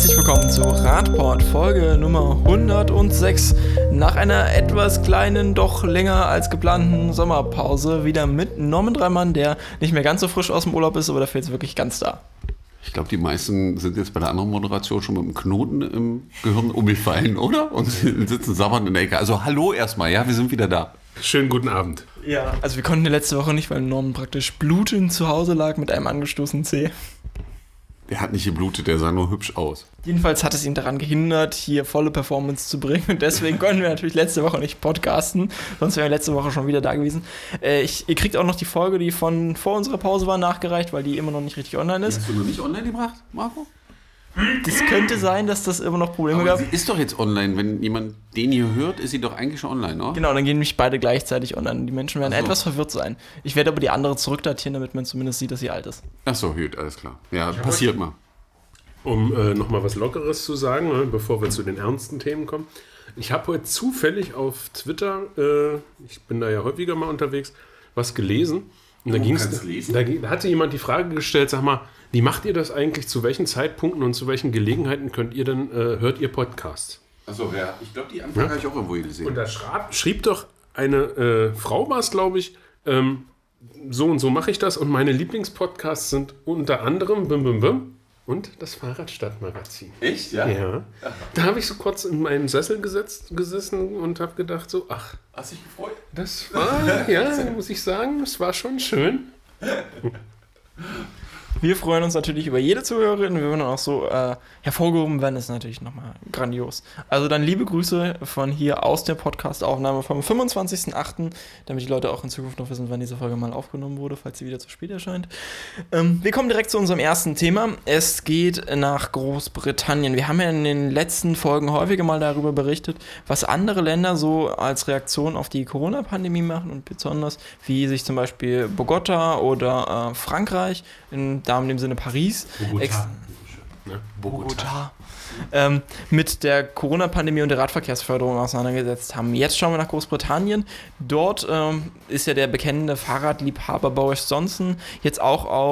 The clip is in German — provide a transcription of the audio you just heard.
herzlich willkommen zu Radport Folge Nummer 106. Nach einer etwas kleinen, doch länger als geplanten Sommerpause wieder mit Norman Dreimann, der nicht mehr ganz so frisch aus dem Urlaub ist, aber dafür jetzt wirklich ganz da. Ich glaube, die meisten sind jetzt bei der anderen Moderation schon mit einem Knoten im Gehirn umgefallen, oder? Und sitzen sabbernd in der Ecke. Also hallo erstmal, ja, wir sind wieder da. Schönen guten Abend. Ja. Also wir konnten letzte Woche nicht, weil Norman praktisch blutend zu Hause lag mit einem angestoßenen Zeh. Der hat nicht geblutet, der sah nur hübsch aus. Jedenfalls hat es ihn daran gehindert, hier volle Performance zu bringen. Und deswegen konnten wir natürlich letzte Woche nicht podcasten. Sonst wären wir letzte Woche schon wieder da gewesen. Äh, ich, ihr kriegt auch noch die Folge, die von vor unserer Pause war, nachgereicht, weil die immer noch nicht richtig online ist. Hast du noch nicht online gebracht, Marco? Das könnte sein, dass das immer noch Probleme Aber gab. sie ist doch jetzt online. Wenn jemand den hier hört, ist sie doch eigentlich schon online, oder? Genau, dann gehen nämlich beide gleichzeitig online. Die Menschen werden so. etwas verwirrt sein. Ich werde aber die andere zurückdatieren, damit man zumindest sieht, dass sie alt ist. Ach so, gut, alles klar. Ja, passiert mal. Um äh, nochmal was Lockeres zu sagen, ne, bevor wir zu den ernsten Themen kommen. Ich habe heute zufällig auf Twitter, äh, ich bin da ja häufiger mal unterwegs, was gelesen. Und da, ging's, lesen? da, da hatte jemand die Frage gestellt, sag mal, wie macht ihr das eigentlich? Zu welchen Zeitpunkten und zu welchen Gelegenheiten könnt ihr denn, äh, hört ihr Podcasts? Achso, ja. Ich glaube, die Anfrage habe ich auch irgendwo gesehen. Und da schrieb, schrieb doch eine äh, Frau, war es, glaube ich, ähm, so und so mache ich das und meine Lieblingspodcasts sind unter anderem Bim Bim Bim und das Fahrradstadtmagazin. Echt, ja? Ja. Da habe ich so kurz in meinem Sessel gesetzt, gesessen und habe gedacht so, ach, Hast dich gefreut? Das war, ja, muss ich sagen, das war schon schön. Wir freuen uns natürlich über jede Zuhörerin. Wir würden auch so äh, hervorgehoben werden, ist natürlich nochmal grandios. Also dann liebe Grüße von hier aus der Podcast-Aufnahme vom 25.08., damit die Leute auch in Zukunft noch wissen, wann diese Folge mal aufgenommen wurde, falls sie wieder zu spät erscheint. Ähm, wir kommen direkt zu unserem ersten Thema. Es geht nach Großbritannien. Wir haben ja in den letzten Folgen häufiger mal darüber berichtet, was andere Länder so als Reaktion auf die Corona-Pandemie machen und besonders wie sich zum Beispiel Bogota oder äh, Frankreich, in, da in dem Sinne Paris, ex- Ne? Bogota. Ähm, mit der Corona-Pandemie und der Radverkehrsförderung auseinandergesetzt haben. Jetzt schauen wir nach Großbritannien. Dort ähm, ist ja der bekennende Fahrradliebhaber Boris Johnson jetzt auch auf